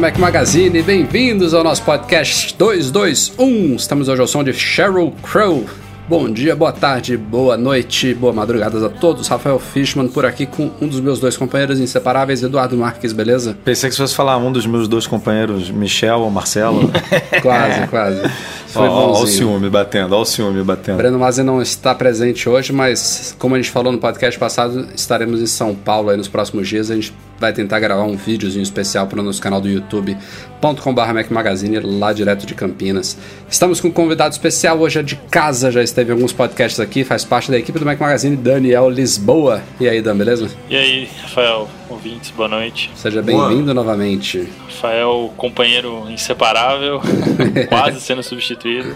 Mac Magazine, bem-vindos ao nosso podcast 221. Estamos hoje ao som de Sheryl Crow. Bom dia, boa tarde, boa noite, boa madrugada a todos. Rafael Fishman por aqui com um dos meus dois companheiros inseparáveis, Eduardo Marques, beleza? Pensei que se fosse falar um dos meus dois companheiros, Michel ou Marcelo. quase, quase. Foi ó, ó, o ciúme batendo, ó o ciúme batendo. Breno Mazzi não está presente hoje, mas como a gente falou no podcast passado, estaremos em São Paulo aí nos próximos dias. A gente vai tentar gravar um videozinho especial para o nosso canal do youtube.com.br Mac Magazine, lá direto de Campinas. Estamos com um convidado especial, hoje é de casa, já esteve em alguns podcasts aqui, faz parte da equipe do Mac Magazine, Daniel Lisboa. E aí, Dan, beleza? E aí, Rafael, ouvintes, boa noite. Seja bem-vindo novamente. Rafael, companheiro inseparável, quase sendo substituído.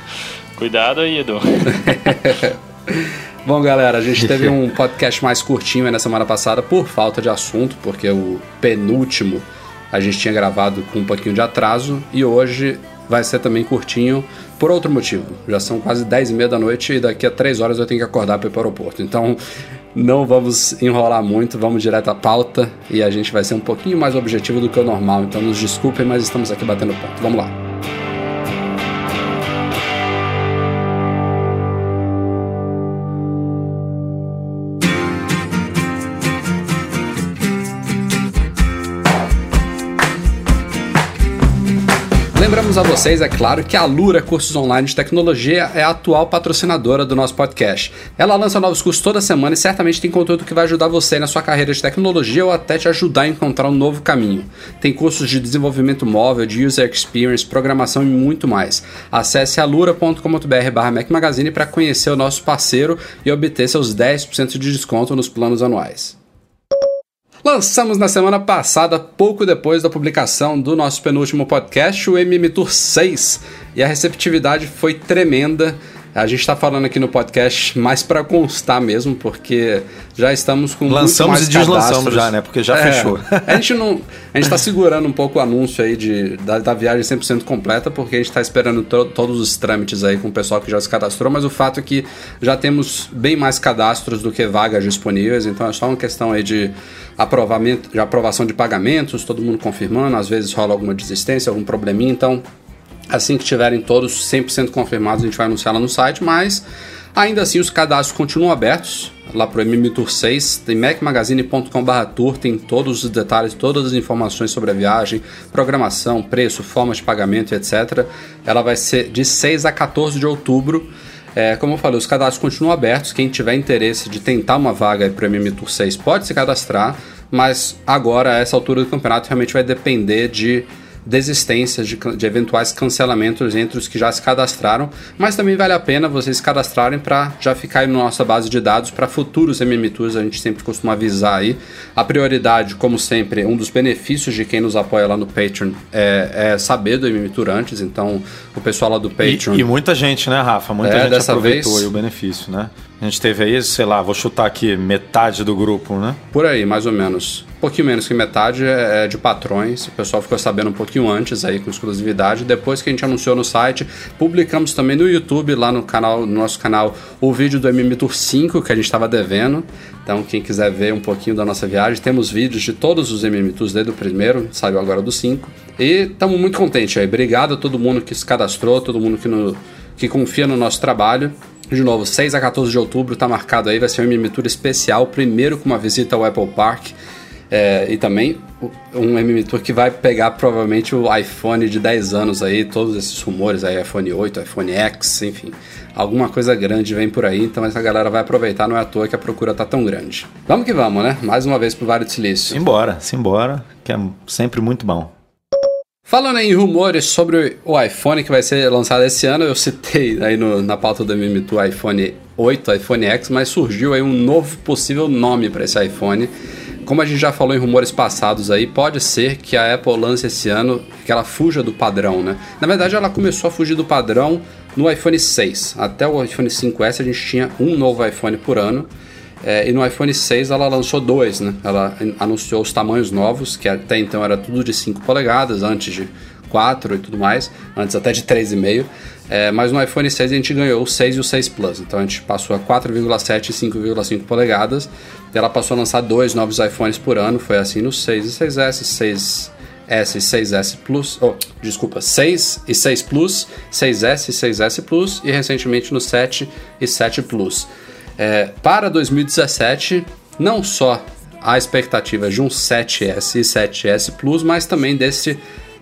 Cuidado aí, Edu. Bom, galera, a gente teve um podcast mais curtinho na semana passada por falta de assunto, porque o penúltimo a gente tinha gravado com um pouquinho de atraso e hoje vai ser também curtinho por outro motivo. Já são quase 10 e meia da noite e daqui a 3 horas eu tenho que acordar para ir para o aeroporto. Então não vamos enrolar muito, vamos direto à pauta e a gente vai ser um pouquinho mais objetivo do que o normal. Então nos desculpem, mas estamos aqui batendo ponto. Vamos lá. Lembramos a vocês, é claro, que a Lura Cursos Online de Tecnologia é a atual patrocinadora do nosso podcast. Ela lança novos cursos toda semana e certamente tem conteúdo que vai ajudar você na sua carreira de tecnologia ou até te ajudar a encontrar um novo caminho. Tem cursos de desenvolvimento móvel, de user experience, programação e muito mais. Acesse alura.com.br barra Mac Magazine para conhecer o nosso parceiro e obter seus 10% de desconto nos planos anuais. Lançamos na semana passada, pouco depois da publicação do nosso penúltimo podcast, o MM Tour 6, e a receptividade foi tremenda. A gente está falando aqui no podcast mais para constar mesmo, porque já estamos com lançamos e deslançamos já, né? Porque já é, fechou. A gente não, a gente está segurando um pouco o anúncio aí de da, da viagem 100% completa, porque a gente está esperando to, todos os trâmites aí com o pessoal que já se cadastrou, mas o fato é que já temos bem mais cadastros do que vagas disponíveis, então é só uma questão aí de aprovamento, de aprovação de pagamentos, todo mundo confirmando, às vezes rola alguma desistência, algum probleminha, então Assim que tiverem todos 100% confirmados, a gente vai anunciar lá no site, mas ainda assim os cadastros continuam abertos lá para o MM Tour 6, tem macmagazine.com/tour, tem todos os detalhes, todas as informações sobre a viagem, programação, preço, forma de pagamento, etc. Ela vai ser de 6 a 14 de outubro. É, como eu falei, os cadastros continuam abertos. Quem tiver interesse de tentar uma vaga para o MM Tour 6 pode se cadastrar, mas agora, a essa altura do campeonato, realmente vai depender de desistências de, de, eventuais cancelamentos entre os que já se cadastraram, mas também vale a pena vocês se cadastrarem para já ficar na nossa base de dados para futuros MM Tours, a gente sempre costuma avisar aí. A prioridade, como sempre, um dos benefícios de quem nos apoia lá no Patreon é, é saber do MM Tour antes, então o pessoal lá do Patreon... E, e muita gente, né, Rafa? Muita é, gente aproveitou vez, o benefício, né? A gente teve aí, sei lá, vou chutar aqui, metade do grupo, né? Por aí, mais ou menos. Um pouquinho menos que metade é, é de patrões. O pessoal ficou sabendo um pouquinho antes aí com exclusividade. Depois que a gente anunciou no site, publicamos também no YouTube, lá no canal, no nosso canal, o vídeo do MM Tour 5 que a gente estava devendo. Então, quem quiser ver um pouquinho da nossa viagem, temos vídeos de todos os MM Tours desde o primeiro, saiu agora do 5. E estamos muito contentes aí. Obrigado a todo mundo que se cadastrou, todo mundo que, no, que confia no nosso trabalho. De novo, 6 a 14 de outubro está marcado aí, vai ser uma Tour especial, primeiro com uma visita ao Apple Park é, e também um MM Tour que vai pegar provavelmente o iPhone de 10 anos aí, todos esses rumores aí, iPhone 8, iPhone X, enfim. Alguma coisa grande vem por aí, então essa galera vai aproveitar, não é à toa que a procura tá tão grande. Vamos que vamos, né? Mais uma vez pro Vale do Silício. Simbora, simbora, que é sempre muito bom. Falando em rumores sobre o iPhone que vai ser lançado esse ano, eu citei aí no, na pauta do MM2 o iPhone 8, iPhone X, mas surgiu aí um novo possível nome para esse iPhone. Como a gente já falou em rumores passados aí, pode ser que a Apple lance esse ano que ela fuja do padrão, né? Na verdade, ela começou a fugir do padrão no iPhone 6. Até o iPhone 5S a gente tinha um novo iPhone por ano. É, e no iPhone 6 ela lançou dois, né? Ela anunciou os tamanhos novos, que até então era tudo de 5 polegadas, antes de 4 e tudo mais, antes até de 3,5. É, mas no iPhone 6 a gente ganhou o 6 e o 6 Plus, então a gente passou a 4,7 e 5,5 polegadas. Ela passou a lançar dois novos iPhones por ano, foi assim no 6 e 6S, 6 S e 6S Plus, oh, desculpa, 6 e 6 Plus, 6S e 6S Plus e recentemente no 7 e 7 Plus. É, para 2017, não só a expectativa de um 7S e 7S Plus, mas também desse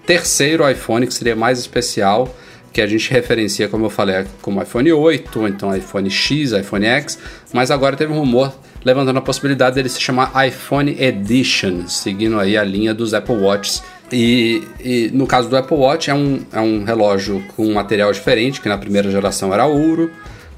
terceiro iPhone que seria mais especial, que a gente referencia, como eu falei, como iPhone 8, ou então iPhone X, iPhone X, mas agora teve um rumor levantando a possibilidade dele se chamar iPhone Edition, seguindo aí a linha dos Apple Watches. E, e, no caso do Apple Watch é um, é um relógio com um material diferente, que na primeira geração era ouro,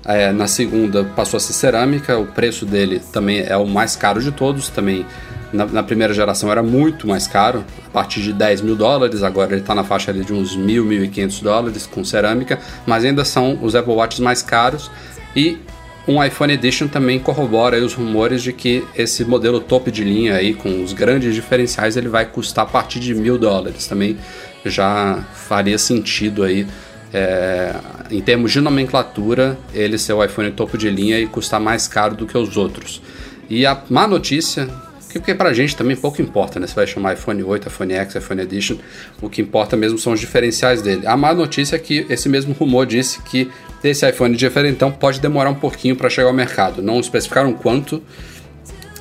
é, na segunda passou a ser cerâmica, o preço dele também é o mais caro de todos, também na, na primeira geração era muito mais caro, a partir de 10 mil dólares, agora ele está na faixa de uns mil, mil e quinhentos dólares com cerâmica, mas ainda são os Apple Watches mais caros e um iPhone Edition também corrobora os rumores de que esse modelo top de linha aí com os grandes diferenciais ele vai custar a partir de mil dólares também já faria sentido aí é, em termos de nomenclatura, ele ser o iPhone topo de linha e custar mais caro do que os outros. E a má notícia, que porque pra gente também pouco importa, né? Se vai chamar iPhone 8, iPhone X, iPhone Edition, o que importa mesmo são os diferenciais dele. A má notícia é que esse mesmo rumor disse que esse iPhone diferentão pode demorar um pouquinho para chegar ao mercado. Não especificaram quanto.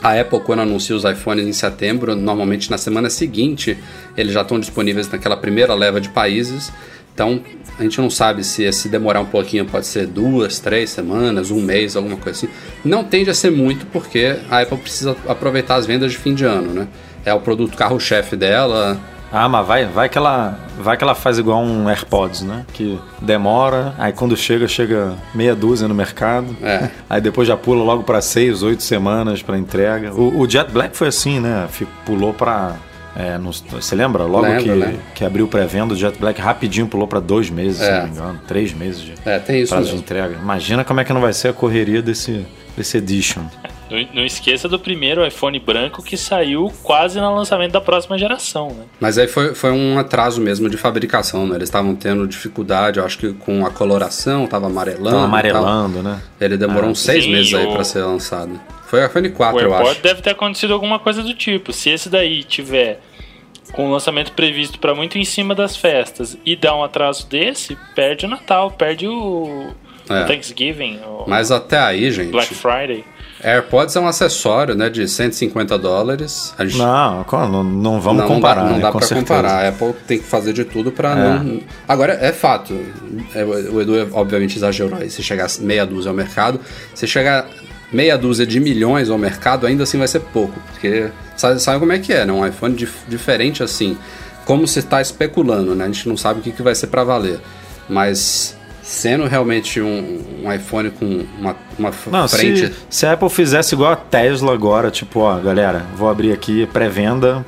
A Apple, quando anuncia os iPhones em setembro, normalmente na semana seguinte, eles já estão disponíveis naquela primeira leva de países. Então, a gente não sabe se se demorar um pouquinho pode ser duas, três semanas, um mês, alguma coisa assim. Não tende a ser muito porque a Apple precisa aproveitar as vendas de fim de ano, né? É o produto carro-chefe dela. Ah, mas vai, vai que ela, vai que ela faz igual um AirPods, né? Que demora, aí quando chega chega meia dúzia no mercado. É. Aí depois já pula logo para seis, oito semanas para entrega. O, o Jet Black foi assim, né? Pulou para é, no, você lembra? Logo Lembro, que, né? que abriu pré-venda, o Jet Black rapidinho pulou para dois meses, é. se não me engano. Três meses de é, tem isso prazo mesmo. de entrega. Imagina como é que não vai ser a correria desse, desse Edition. Não, não, esqueça do primeiro iPhone branco que saiu quase no lançamento da próxima geração, né? Mas aí foi, foi um atraso mesmo de fabricação, né? Eles estavam tendo dificuldade, eu acho que com a coloração, tava amarelando. Tava amarelando, né? Ele demorou ah, uns seis sim, meses aí para ser lançado. Foi o iPhone 4, o eu acho. deve ter acontecido alguma coisa do tipo. Se esse daí tiver com o lançamento previsto para muito em cima das festas e dá um atraso desse, perde o Natal, perde o, é. Thanksgiving. O Mas até aí, gente. Black Friday. AirPods é um acessório, né, de 150 dólares. Gente... Não, não, não vamos não, comparar. Não dá, não dá para comparar. A Apple tem que fazer de tudo para é. não. Agora é fato. É, o Edu obviamente exagerou aí. Se chegar meia dúzia ao mercado, se chegar meia dúzia de milhões ao mercado, ainda assim vai ser pouco. Porque sabe, sabe como é que é, né? Um iPhone dif diferente assim, como se está especulando, né? A gente não sabe o que, que vai ser para valer. Mas sendo realmente um, um iPhone com uma, uma não, frente. Se, se, a Apple fizesse igual a Tesla agora, tipo, ó, galera, vou abrir aqui pré-venda.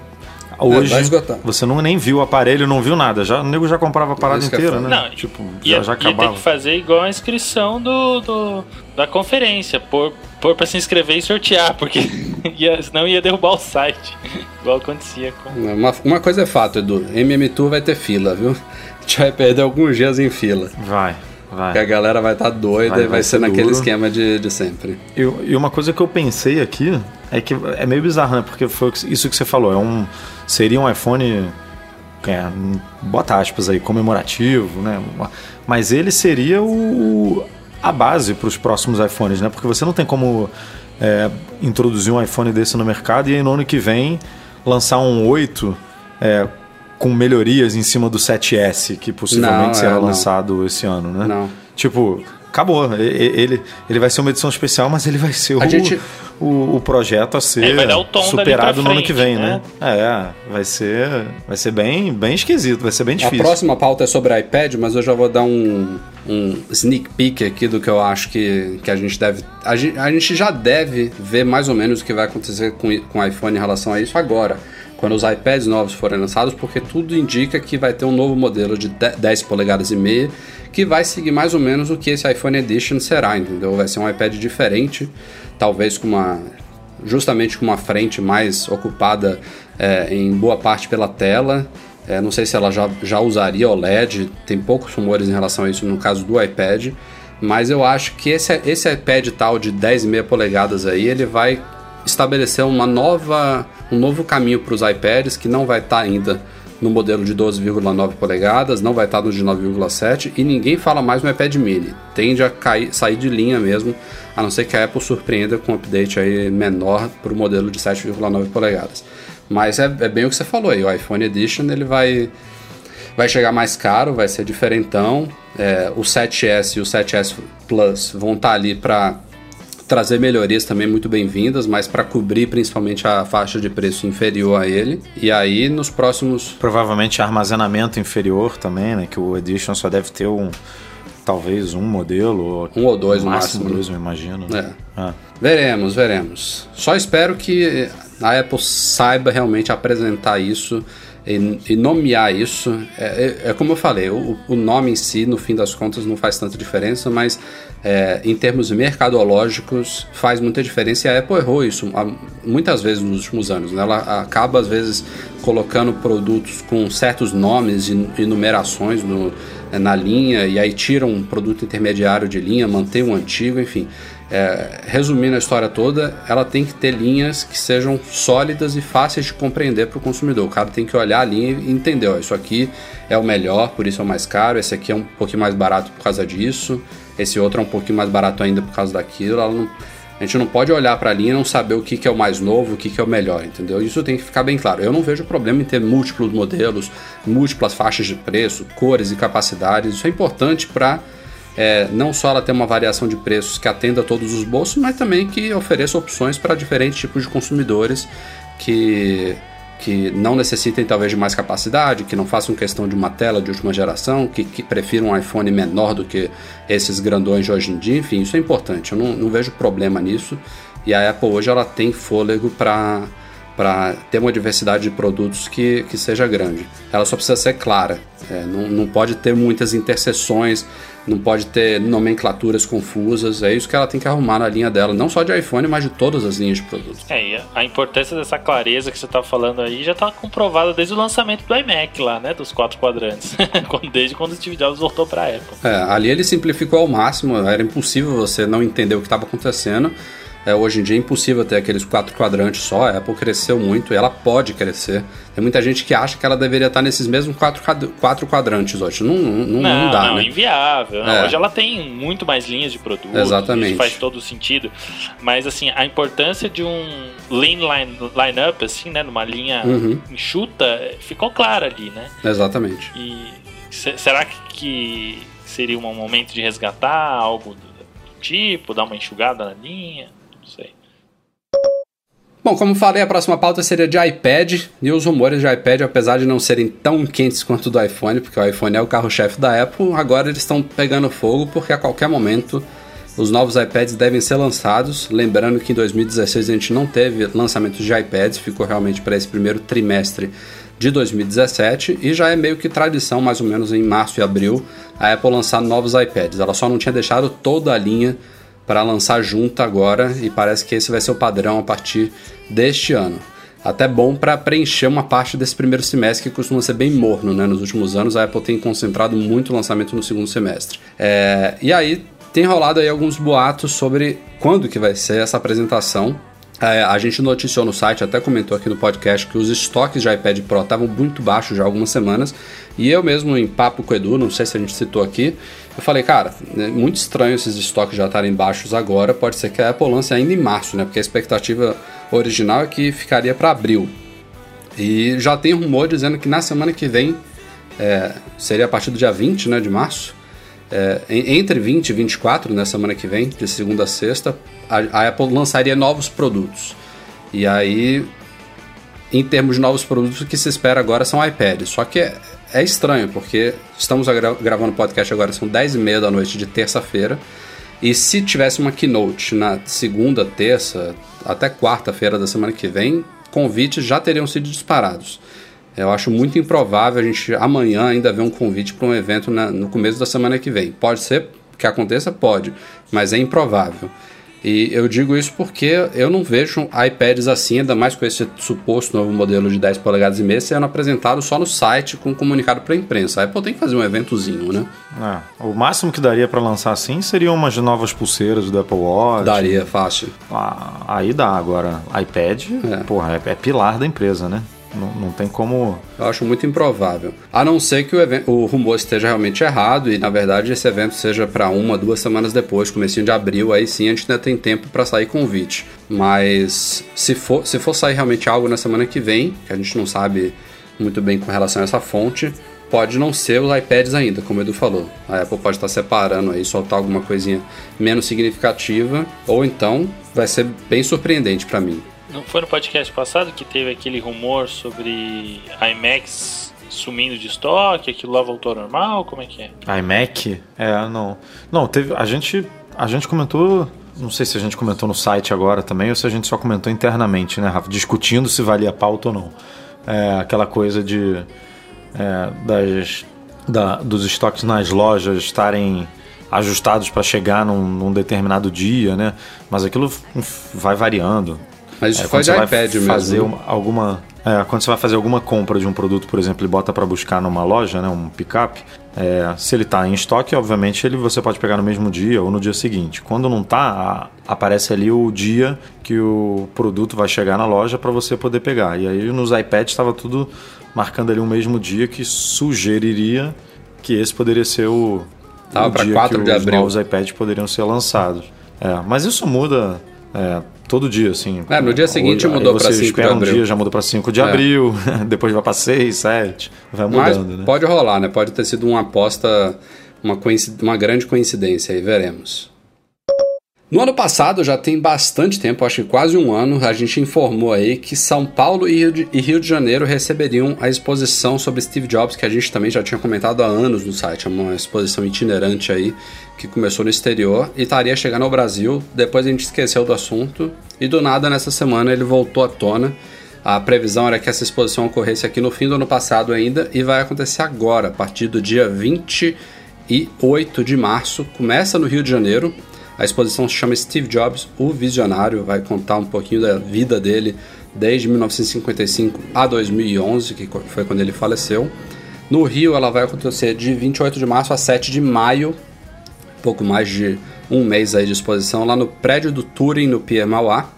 Hoje é, você não nem viu o aparelho, não viu nada. Já, o nego já comprava a parada inteira, né? Não, tipo, ia, já, já acabava. Ia ter que fazer igual a inscrição do, do da conferência, por pôr para se inscrever e sortear, porque ia, senão ia derrubar o site, igual acontecia com. Uma, uma coisa é fato, Edu: MM Tour vai ter fila, viu? A gente vai perder alguns dias em fila. Vai. Vai. Que a galera vai estar tá doida vai, e vai, vai ser, ser naquele esquema de, de sempre. E, e, uma coisa que eu pensei aqui é que é meio bizarro, né? Porque foi isso que você falou. É um, seria um iPhone, é, bota aspas aí, comemorativo, né? Mas ele seria o, a base para os próximos iPhones, né? Porque você não tem como é, introduzir um iPhone desse no mercado e aí no ano que vem lançar um 8 é, com melhorias em cima do 7S, que possivelmente não, será é, lançado esse ano, né? Não. Tipo, acabou. Ele, ele vai ser uma edição especial, mas ele vai ser o, gente... o, o projeto a ser é, superado no ano que vem, né? né? É, vai ser, vai ser bem, bem esquisito, vai ser bem difícil. A próxima pauta é sobre iPad, mas eu já vou dar um, um sneak peek aqui do que eu acho que, que a gente deve. A gente, a gente já deve ver mais ou menos o que vai acontecer com, com o iPhone em relação a isso agora quando os iPads novos forem lançados, porque tudo indica que vai ter um novo modelo de 10 polegadas e meia que vai seguir mais ou menos o que esse iPhone Edition será, entendeu? Vai ser um iPad diferente, talvez com uma justamente com uma frente mais ocupada é, em boa parte pela tela. É, não sei se ela já, já usaria OLED, tem poucos rumores em relação a isso no caso do iPad, mas eu acho que esse, esse iPad tal de 10,5 polegadas aí, ele vai estabelecer uma nova, um novo caminho para os iPads que não vai estar tá ainda no modelo de 12,9 polegadas, não vai estar tá no de 9,7 e ninguém fala mais no iPad mini. Tende a cair, sair de linha mesmo, a não ser que a Apple surpreenda com um update aí menor para o modelo de 7,9 polegadas. Mas é, é, bem o que você falou aí, o iPhone Edition ele vai, vai chegar mais caro, vai ser diferentão. É, o 7S e o 7S Plus vão estar tá ali para trazer melhorias também muito bem-vindas, mas para cobrir principalmente a faixa de preço inferior a ele. E aí nos próximos. Provavelmente armazenamento inferior também, né? Que o Edition só deve ter um. Talvez um modelo. Um ou dois no máximo. máximo dois, eu imagino. É. Ah. Veremos, veremos. Só espero que a Apple saiba realmente apresentar isso e, e nomear isso. É, é, é, como eu falei, o, o, nome em si, no fim das contas, não faz tanta diferença, mas é, em termos mercadológicos faz muita diferença e a Apple errou isso muitas vezes nos últimos anos. Né? Ela acaba, às vezes, colocando produtos com certos nomes e, e numerações no, na linha e aí tira um produto intermediário de linha, mantém um antigo, enfim. É, resumindo a história toda, ela tem que ter linhas que sejam sólidas e fáceis de compreender para o consumidor. O cara tem que olhar a linha e entender: ó, isso aqui é o melhor, por isso é o mais caro, esse aqui é um pouquinho mais barato por causa disso, esse outro é um pouquinho mais barato ainda por causa daquilo. Não, a gente não pode olhar para a linha e não saber o que, que é o mais novo, o que, que é o melhor, entendeu? Isso tem que ficar bem claro. Eu não vejo problema em ter múltiplos modelos, múltiplas faixas de preço, cores e capacidades. Isso é importante para é, não só ela ter uma variação de preços que atenda a todos os bolsos, mas também que ofereça opções para diferentes tipos de consumidores que, que não necessitem talvez de mais capacidade, que não façam questão de uma tela de última geração, que, que prefiram um iPhone menor do que esses grandões de hoje em dia, enfim, isso é importante, eu não, não vejo problema nisso. E a Apple hoje ela tem fôlego para ter uma diversidade de produtos que, que seja grande. Ela só precisa ser clara, é, não, não pode ter muitas interseções, não pode ter nomenclaturas confusas, é isso que ela tem que arrumar na linha dela, não só de iPhone, mas de todas as linhas de produtos. É, e a importância dessa clareza que você está falando aí já está comprovada desde o lançamento do iMac lá, né, dos quatro quadrantes, desde quando o Steve Jobs voltou para a Apple. É, ali ele simplificou ao máximo, era impossível você não entender o que estava acontecendo, é, hoje em dia é impossível ter aqueles quatro quadrantes só. A Apple cresceu muito e ela pode crescer. Tem muita gente que acha que ela deveria estar nesses mesmos quatro, quatro quadrantes hoje. Não, não, não, não dá, não, né? inviável. É. Hoje ela tem muito mais linhas de produto. Exatamente. Isso faz todo sentido. Mas, assim, a importância de um lean line, line-up, assim, né? Numa linha uhum. enxuta, ficou clara ali, né? Exatamente. E será que seria um momento de resgatar algo do tipo, dar uma enxugada na linha? Bom, como falei, a próxima pauta seria de iPad e os rumores de iPad, apesar de não serem tão quentes quanto do iPhone, porque o iPhone é o carro-chefe da Apple, agora eles estão pegando fogo porque a qualquer momento os novos iPads devem ser lançados. Lembrando que em 2016 a gente não teve lançamentos de iPads, ficou realmente para esse primeiro trimestre de 2017 e já é meio que tradição, mais ou menos em março e abril, a Apple lançar novos iPads. Ela só não tinha deixado toda a linha para lançar junto agora e parece que esse vai ser o padrão a partir deste ano. Até bom para preencher uma parte desse primeiro semestre que costuma ser bem morno, né? Nos últimos anos a Apple tem concentrado muito o lançamento no segundo semestre. É... E aí tem rolado aí alguns boatos sobre quando que vai ser essa apresentação. É, a gente noticiou no site, até comentou aqui no podcast, que os estoques de iPad Pro estavam muito baixos já há algumas semanas. E eu mesmo, em papo com o Edu, não sei se a gente citou aqui, eu falei, cara, é muito estranho esses estoques já estarem baixos agora. Pode ser que a Apple lance ainda em março, né? Porque a expectativa original é que ficaria para abril. E já tem rumor dizendo que na semana que vem, é, seria a partir do dia 20 né, de março, é, entre 20 e 24, na semana que vem, de segunda a sexta, a, a Apple lançaria novos produtos. E aí, em termos de novos produtos, o que se espera agora são iPads. Só que é, estranho, porque estamos gra gravando o podcast agora, são 10 e meia da noite de terça-feira. E se tivesse uma keynote na segunda, terça, até quarta-feira da semana que vem, convites já teriam sido disparados. Eu acho muito improvável a gente amanhã ainda ver um convite para um evento na, no começo da semana que vem. Pode ser que aconteça? Pode, mas é improvável. E eu digo isso porque eu não vejo iPads assim, ainda mais com esse suposto novo modelo de 10 polegadas e meia, sendo apresentado só no site com comunicado para a imprensa. A Apple tem que fazer um eventozinho, né? É, o máximo que daria para lançar assim seriam umas novas pulseiras do Apple Watch. Daria, fácil. Ah, aí dá. Agora, iPad, é. porra, é, é pilar da empresa, né? Não, não tem como. Eu acho muito improvável. A não ser que o, evento, o rumor esteja realmente errado e, na verdade, esse evento seja para uma, duas semanas depois, comecinho de abril, aí sim a gente ainda tem tempo para sair convite. Mas se for, se for sair realmente algo na semana que vem, que a gente não sabe muito bem com relação a essa fonte, pode não ser os iPads ainda, como o Edu falou. A Apple pode estar separando aí, soltar alguma coisinha menos significativa, ou então vai ser bem surpreendente para mim. Não foi no podcast passado que teve aquele rumor sobre IMAX sumindo de estoque, aquilo lá voltou ao normal? Como é que é? iMac? É, não. Não, teve. A gente. A gente comentou. Não sei se a gente comentou no site agora também ou se a gente só comentou internamente, né, Rafa? Discutindo se valia pauta ou não. É, aquela coisa de. É, das, da, dos estoques nas lojas estarem ajustados para chegar num, num, determinado dia, né? Mas aquilo vai variando. Mas isso é, foi de iPad mesmo. Fazer uma, alguma, é, quando você vai fazer alguma compra de um produto, por exemplo, e bota para buscar numa loja, né, um pick-up, é, se ele está em estoque, obviamente ele você pode pegar no mesmo dia ou no dia seguinte. Quando não está, aparece ali o dia que o produto vai chegar na loja para você poder pegar. E aí nos iPads estava tudo marcando ali o mesmo dia que sugeriria que esse poderia ser o, Tava o dia 4 que de os abril. novos iPads poderiam ser lançados. É, mas isso muda é, todo dia, assim. É, no dia seguinte mudou para 5 de abril. um dia, já muda para 5 de é. abril, depois vai para 6, 7, vai mudando, Mas né? pode rolar, né? Pode ter sido uma aposta, uma, uma grande coincidência aí, veremos. No ano passado, já tem bastante tempo, acho que quase um ano, a gente informou aí que São Paulo e Rio, de, Janeiro receberiam a exposição sobre Steve Jobs, que a gente também já tinha comentado há anos no site, é uma exposição itinerante aí que começou no exterior e estaria chegando ao Brasil. Depois a gente esqueceu do assunto e do nada nessa semana ele voltou à tona. A previsão era que essa exposição ocorresse aqui no fim do ano passado ainda e vai acontecer agora, a partir do dia 28 de março. Começa no Rio de Janeiro a exposição se chama Steve Jobs, o Visionário, vai contar um pouquinho da vida dele desde 1955 a 2011, que foi quando ele faleceu. No Rio, ela vai acontecer de 28 de março a 7 de maio, pouco mais de um mês aí de exposição, lá no prédio do Turing, no Pier Mauá.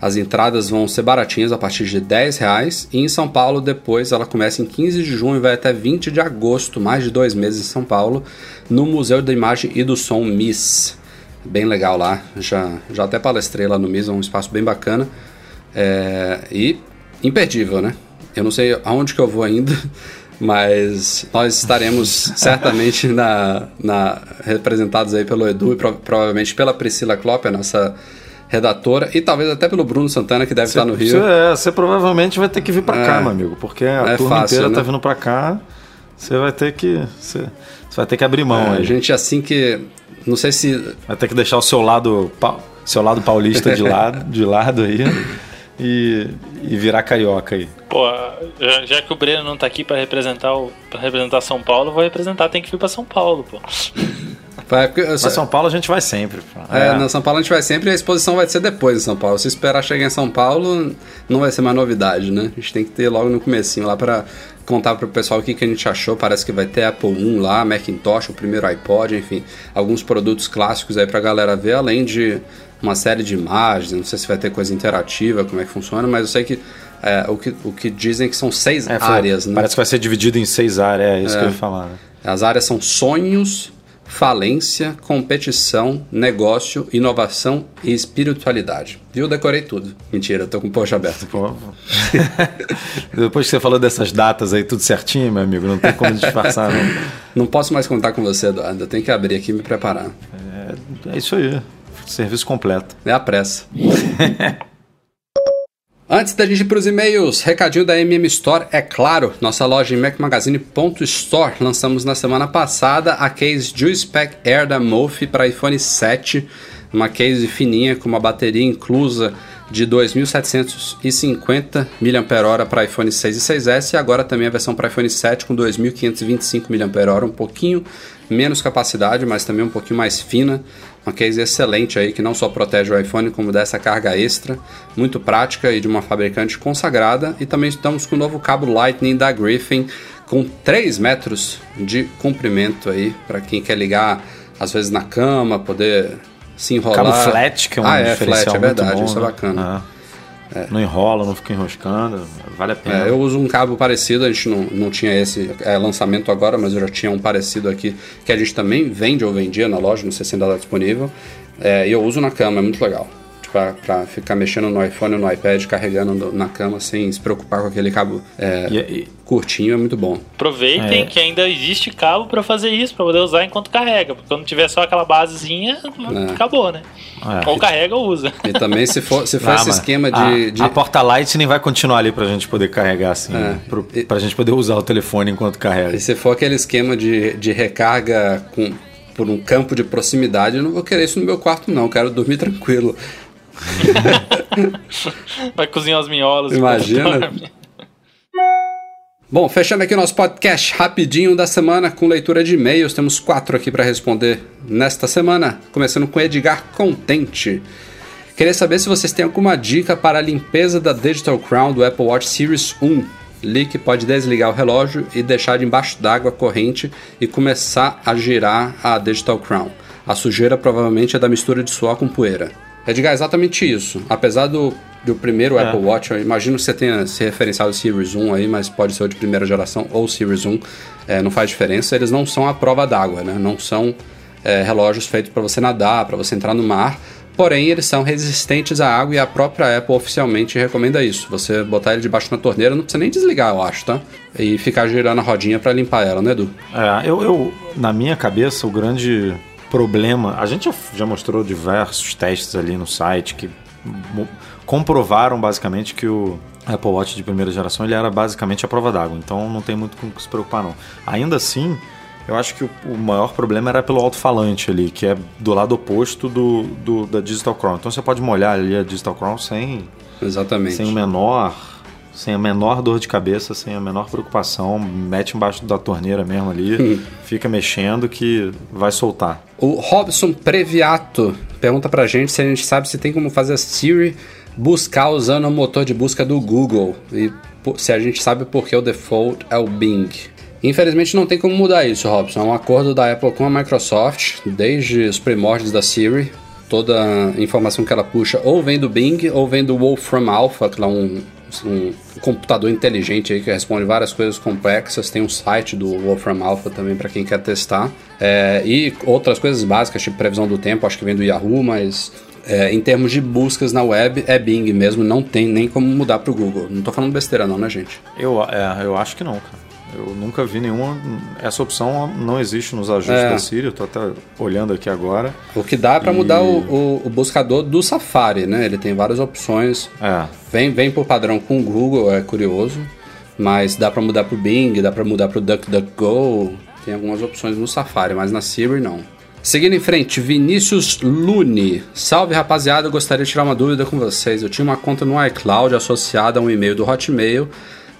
As entradas vão ser baratinhas, a partir de 10 reais. E em São Paulo, depois, ela começa em 15 de junho e vai até 20 de agosto, mais de dois meses em São Paulo, no Museu da Imagem e do Som MIS bem legal lá. Já, já até palestrei lá no MIS, é um espaço bem bacana. É, e imperdível, né? Eu não sei aonde que eu vou ainda, mas nós estaremos certamente na, na, representados aí pelo Edu e pro, provavelmente pela Priscila Klopp, a nossa redatora, e talvez até pelo Bruno Santana, que deve cê, estar no Rio. Você, é, você provavelmente vai ter que vir para é, cá, meu amigo, porque a é turma fácil, inteira né? tá vindo para cá. Você vai ter que. Você, vai ter que abrir mão. É, a gente, assim que não sei se. Vai ter que deixar o seu lado, seu lado paulista de lado, de lado aí. E, e, virar carioca aí. Pô, já que o Breno não tá aqui para representar o, pra representar São Paulo, vou representar, tem que vir para São Paulo, pô. Vai, porque, Mas São Paulo a gente vai sempre. É, é, na São Paulo a gente vai sempre e a exposição vai ser depois em São Paulo. Se esperar chegar em São Paulo, não vai ser mais novidade, né? A gente tem que ter logo no comecinho lá para contar para o pessoal o que, que a gente achou. Parece que vai ter Apple 1 lá, Macintosh, o primeiro iPod, enfim, alguns produtos clássicos aí para a galera ver, além de uma série de imagens. Não sei se vai ter coisa interativa, como é que funciona, mas eu sei que é, o, que, o que dizem que são seis é, áreas. Né? Parece que vai ser dividido em seis áreas, é isso que eu ia falar. Né? As áreas são sonhos, falência, competição, negócio, inovação e espiritualidade. Viu? Decorei tudo. Mentira, eu tô com o post aberto. Depois que você falou dessas datas aí, tudo certinho, meu amigo, não tem como disfarçar, não. Não posso mais contar com você, Eduardo. Eu tenho que abrir aqui e me preparar. É, é isso aí. Serviço completo. É a pressa. Antes da gente ir para os e-mails, recadinho da MM Store, é claro, nossa loja em macmagazine.store. Lançamos na semana passada a case Juice Pack Air da Mofi para iPhone 7, uma case fininha com uma bateria inclusa de 2.750 mAh para iPhone 6 e 6S e agora também a versão para iPhone 7 com 2.525 mAh, um pouquinho menos capacidade, mas também um pouquinho mais fina. Uma case excelente aí que não só protege o iPhone, como dá essa carga extra, muito prática e de uma fabricante consagrada. E também estamos com o novo cabo Lightning da Griffin com 3 metros de comprimento aí para quem quer ligar às vezes na cama, poder se enrolar. Cabo flat, que é um ah, é, flat, é verdade, bom, isso é né? bacana. Ah. É. Não enrola, não fica enroscando, vale a pena. É, eu uso um cabo parecido, a gente não, não tinha esse é, lançamento agora, mas eu já tinha um parecido aqui que a gente também vende ou vendia na loja, não sei se ainda está disponível. É, e eu uso na cama, é muito legal para ficar mexendo no iPhone ou no iPad, carregando na cama sem se preocupar com aquele cabo é, e, e, curtinho, é muito bom. Aproveitem é. que ainda existe cabo para fazer isso, para poder usar enquanto carrega. Porque quando tiver só aquela basezinha, é. acabou, né? É. Ou carrega ou usa. E também se for, se for Não, esse esquema de a, de, a, porta Lightning vai continuar ali para a gente poder carregar assim, é. para a gente poder usar o telefone enquanto carrega. E se for aquele esquema de, de recarga com por um campo de proximidade, eu não vou querer isso no meu quarto, não. Eu quero dormir tranquilo. Vai cozinhar os miolos. Imagina. Bom, fechando aqui o nosso podcast rapidinho da semana com leitura de e-mails. Temos quatro aqui para responder nesta semana, começando com Edgar Contente. Queria saber se vocês têm alguma dica para a limpeza da Digital Crown do Apple Watch Series 1. Lee que pode desligar o relógio e deixar debaixo d'água corrente e começar a girar a Digital Crown. A sujeira provavelmente é da mistura de suor com poeira. Edgar, é exatamente isso. Apesar do, do primeiro é. Apple Watch, eu imagino que você tenha se referenciado ao Series 1 aí, mas pode ser o de primeira geração ou Series 1, é, não faz diferença. Eles não são a prova d'água, né? Não são é, relógios feitos para você nadar, para você entrar no mar. Porém, eles são resistentes à água e a própria Apple oficialmente recomenda isso. Você botar ele debaixo da torneira, não precisa nem desligar, eu acho, tá? E ficar girando a rodinha para limpar ela, né, Edu? É, eu, eu, na minha cabeça, o grande problema. A gente já mostrou diversos testes ali no site que comprovaram basicamente que o Apple Watch de primeira geração ele era basicamente a prova d'água, então não tem muito com o que se preocupar não. Ainda assim, eu acho que o, o maior problema era pelo alto-falante ali, que é do lado oposto do, do, da Digital Crown. Então você pode molhar ali a Digital Crown sem, Exatamente. sem o menor sem a menor dor de cabeça, sem a menor preocupação, mete embaixo da torneira mesmo ali, hum. fica mexendo que vai soltar. O Robson Previato pergunta pra gente se a gente sabe se tem como fazer a Siri buscar usando o motor de busca do Google e se a gente sabe por que o default é o Bing. Infelizmente não tem como mudar isso, Robson. É um acordo da Apple com a Microsoft desde os primórdios da Siri. Toda a informação que ela puxa ou vem do Bing ou vem do Wolfram Alpha, que é um um computador inteligente aí que responde várias coisas complexas. Tem um site do Wolfram Alpha também para quem quer testar. É, e outras coisas básicas, tipo previsão do tempo, acho que vem do Yahoo, mas é, em termos de buscas na web, é Bing mesmo, não tem nem como mudar para o Google. Não tô falando besteira não, né, gente? Eu, é, eu acho que não, cara. Eu nunca vi nenhuma. Essa opção não existe nos ajustes é. da Siri, eu tô até olhando aqui agora. O que dá é para e... mudar o, o, o, buscador do Safari, né? Ele tem várias opções. É. Vem, vem por padrão com o Google, é curioso. Mas dá para mudar pro Bing, dá para mudar pro DuckDuckGo. Tem algumas opções no Safari, mas na Siri não. Seguindo em frente, Vinícius Lune. Salve rapaziada, eu gostaria de tirar uma dúvida com vocês. Eu tinha uma conta no iCloud associada a um e-mail do Hotmail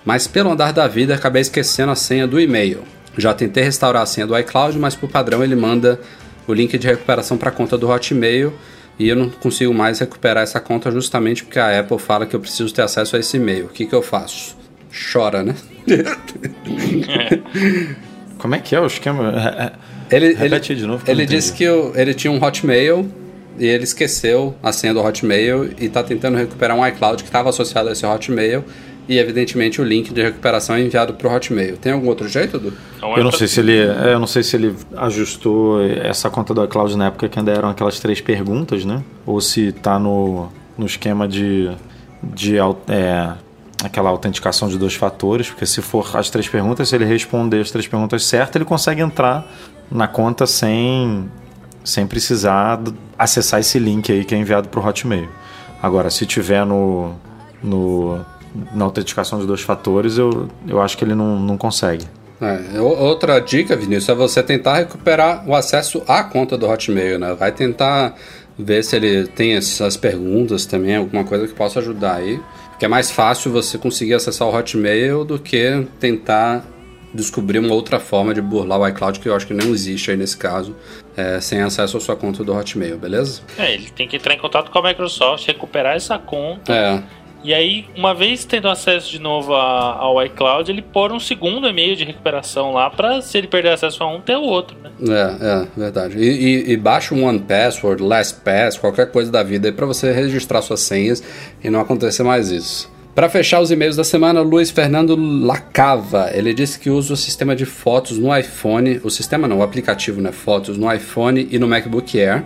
mas pelo andar da vida acabei esquecendo a senha do e-mail. Já tentei restaurar a senha do iCloud, mas por padrão ele manda o link de recuperação para a conta do Hotmail e eu não consigo mais recuperar essa conta justamente porque a Apple fala que eu preciso ter acesso a esse e-mail. O que, que eu faço? Chora, né? Como é que é o esquema? Ele, Repete ele, de novo. Ele disse que eu, ele tinha um Hotmail e ele esqueceu a senha do Hotmail e está tentando recuperar um iCloud que estava associado a esse Hotmail e, evidentemente, o link de recuperação é enviado para o Hotmail. Tem algum outro jeito, Edu? Eu não sei se ele, é, eu não sei se ele ajustou essa conta do iCloud na época que ainda eram aquelas três perguntas, né? Ou se está no, no esquema de, de é, aquela autenticação de dois fatores, porque se for as três perguntas, se ele responder as três perguntas certas, ele consegue entrar na conta sem, sem precisar acessar esse link aí que é enviado para o Hotmail. Agora, se tiver no, no na autenticação de dois fatores, eu, eu acho que ele não, não consegue. É, outra dica, Vinícius, é você tentar recuperar o acesso à conta do Hotmail, né? Vai tentar ver se ele tem essas perguntas também, alguma coisa que possa ajudar aí. Porque é mais fácil você conseguir acessar o Hotmail do que tentar descobrir uma outra forma de burlar o iCloud, que eu acho que não existe aí nesse caso, é, sem acesso à sua conta do Hotmail, beleza? É, ele tem que entrar em contato com a Microsoft, recuperar essa conta. É e aí, uma vez tendo acesso de novo ao iCloud, ele pôr um segundo e-mail de recuperação lá para se ele perder acesso a um, ter o outro, né? É, é, verdade. E, e, e baixa um OnePassword, LastPass, qualquer coisa da vida aí para você registrar suas senhas e não acontecer mais isso. Para fechar os e-mails da semana, Luiz Fernando Lacava. Ele disse que usa o sistema de fotos no iPhone, o sistema não, o aplicativo, né? Fotos no iPhone e no MacBook Air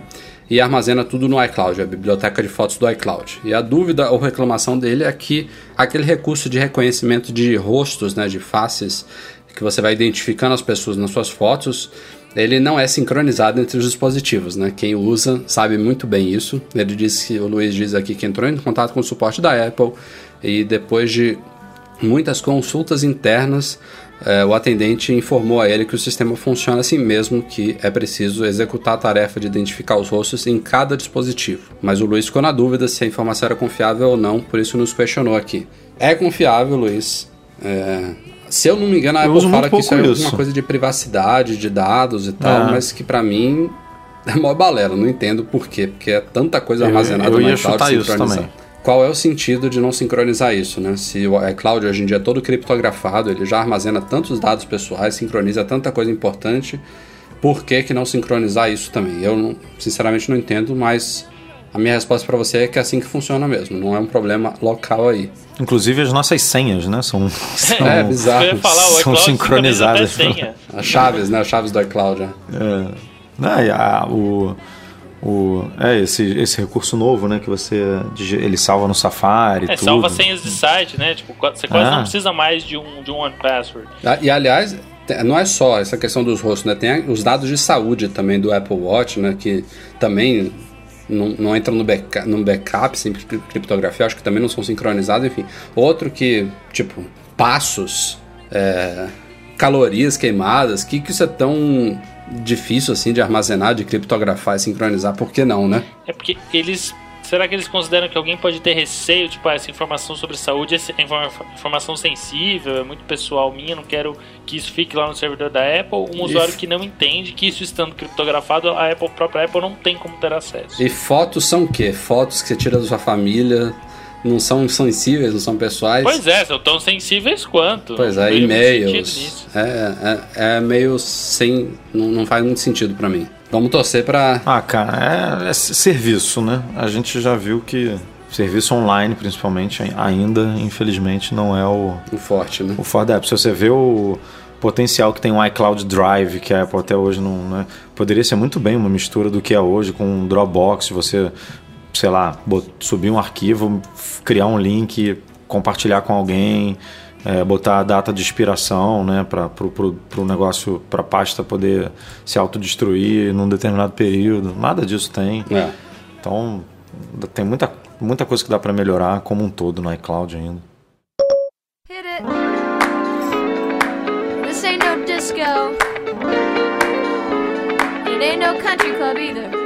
e armazena tudo no iCloud, a biblioteca de fotos do iCloud. E a dúvida ou reclamação dele é que aquele recurso de reconhecimento de rostos, né, de faces, que você vai identificando as pessoas nas suas fotos, ele não é sincronizado entre os dispositivos, né? Quem usa sabe muito bem isso. Ele disse que o Luiz diz aqui que entrou em contato com o suporte da Apple e depois de muitas consultas internas é, o atendente informou a ele que o sistema funciona assim mesmo, que é preciso executar a tarefa de identificar os rostos em cada dispositivo. Mas o Luiz ficou na dúvida se a informação era confiável ou não, por isso nos questionou aqui. É confiável, Luiz. É... Se eu não me engano, a Apple fala que isso é alguma coisa de privacidade, de dados e tal, é. mas que para mim é mó balela, não entendo por quê, porque é tanta coisa armazenada eu, eu no iCloud sincronizada. Qual é o sentido de não sincronizar isso, né? Se o iCloud hoje em dia é todo criptografado, ele já armazena tantos dados pessoais, sincroniza tanta coisa importante, por que, que não sincronizar isso também? Eu, sinceramente, não entendo, mas a minha resposta para você é que é assim que funciona mesmo, não é um problema local aí. Inclusive as nossas senhas, né? São, são é, bizarro. Falar, são sincronizadas. As chaves, né? As chaves do iCloud. É. é. Não, a, o, o, é, esse, esse recurso novo, né? Que você. Ele salva no Safari. É, tudo. salva senhas de site, né? Tipo, você quase ah. não precisa mais de um, de um one password. Ah, e aliás, não é só essa questão dos rostos, né? Tem os dados de saúde também do Apple Watch, né? Que também não, não entram no, backup, no backup sem criptografia, acho que também não são sincronizados, enfim. Outro que, tipo, passos, é, calorias queimadas, que, que isso é tão difícil assim de armazenar, de criptografar e sincronizar, por que não, né? É porque eles. Será que eles consideram que alguém pode ter receio, tipo, ah, essa informação sobre saúde é informação sensível, é muito pessoal minha, não quero que isso fique lá no servidor da Apple? Um usuário que não entende que isso estando criptografado, a Apple, a própria Apple não tem como ter acesso. E fotos são o quê? Fotos que você tira da sua família, não são sensíveis, não são pessoais. Pois é, são tão sensíveis quanto. Pois é, e-mails. É, é, é, meio sem. Não, não faz muito sentido para mim. Vamos torcer para. Ah, cara, é, é, serviço, né? A gente já viu que serviço online, principalmente, ainda, infelizmente, não é o. O forte, né? O forte da Apple. Se você vê o potencial que tem um iCloud Drive, que a Apple até hoje não. Né? Poderia ser muito bem uma mistura do que é hoje com um Dropbox, você sei lá, subir um arquivo, criar um link, compartilhar com alguém, é, botar a data de expiração, né, para o negócio, para a pasta poder se autodestruir num determinado período. Nada disso tem. É. Então, tem muita, muita coisa que dá para melhorar como um todo no iCloud ainda. Hit it. This ain't no disco. It ain't no country club either.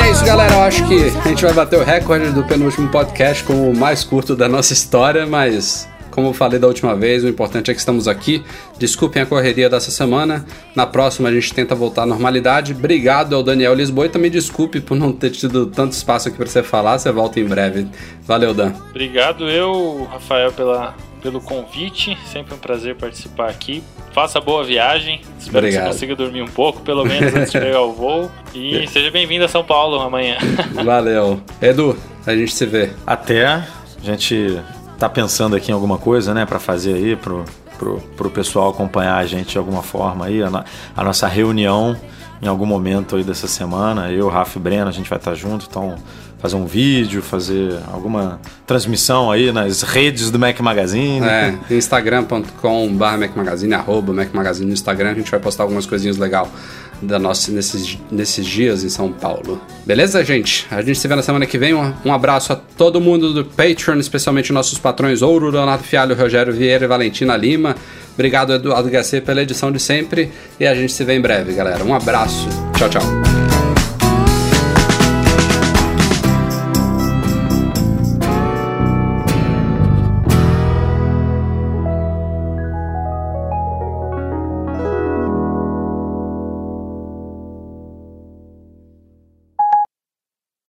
É isso, galera. Eu acho que a gente vai bater o recorde do penúltimo podcast como o mais curto da nossa história, mas como eu falei da última vez, o importante é que estamos aqui. Desculpem a correria dessa semana. Na próxima a gente tenta voltar à normalidade. Obrigado ao Daniel Lisboa e também desculpe por não ter tido tanto espaço aqui para você falar. Você volta em breve. Valeu, Dan. Obrigado eu, Rafael, pela pelo convite. Sempre um prazer participar aqui. Faça boa viagem. Espero Obrigado. que você consiga dormir um pouco, pelo menos antes de pegar o voo. E seja bem-vindo a São Paulo amanhã. Valeu. Edu, a gente se vê. Até a gente tá pensando aqui em alguma coisa, né, para fazer aí pro, pro, pro pessoal acompanhar a gente de alguma forma aí, a, no, a nossa reunião em algum momento aí dessa semana. Eu, Rafa e Breno, a gente vai estar junto, então fazer um vídeo, fazer alguma transmissão aí nas redes do Mac Magazine. É, instagram.com.br Magazine, arroba Mac Magazine no Instagram, a gente vai postar algumas coisinhas legais da nossa, nesses, nesses dias em São Paulo. Beleza, gente? A gente se vê na semana que vem. Um, um abraço a todo mundo do Patreon, especialmente nossos patrões Ouro, Leonardo Fialho, Rogério Vieira e Valentina Lima. Obrigado, Eduardo HC, pela edição de sempre. E a gente se vê em breve, galera. Um abraço. Tchau, tchau.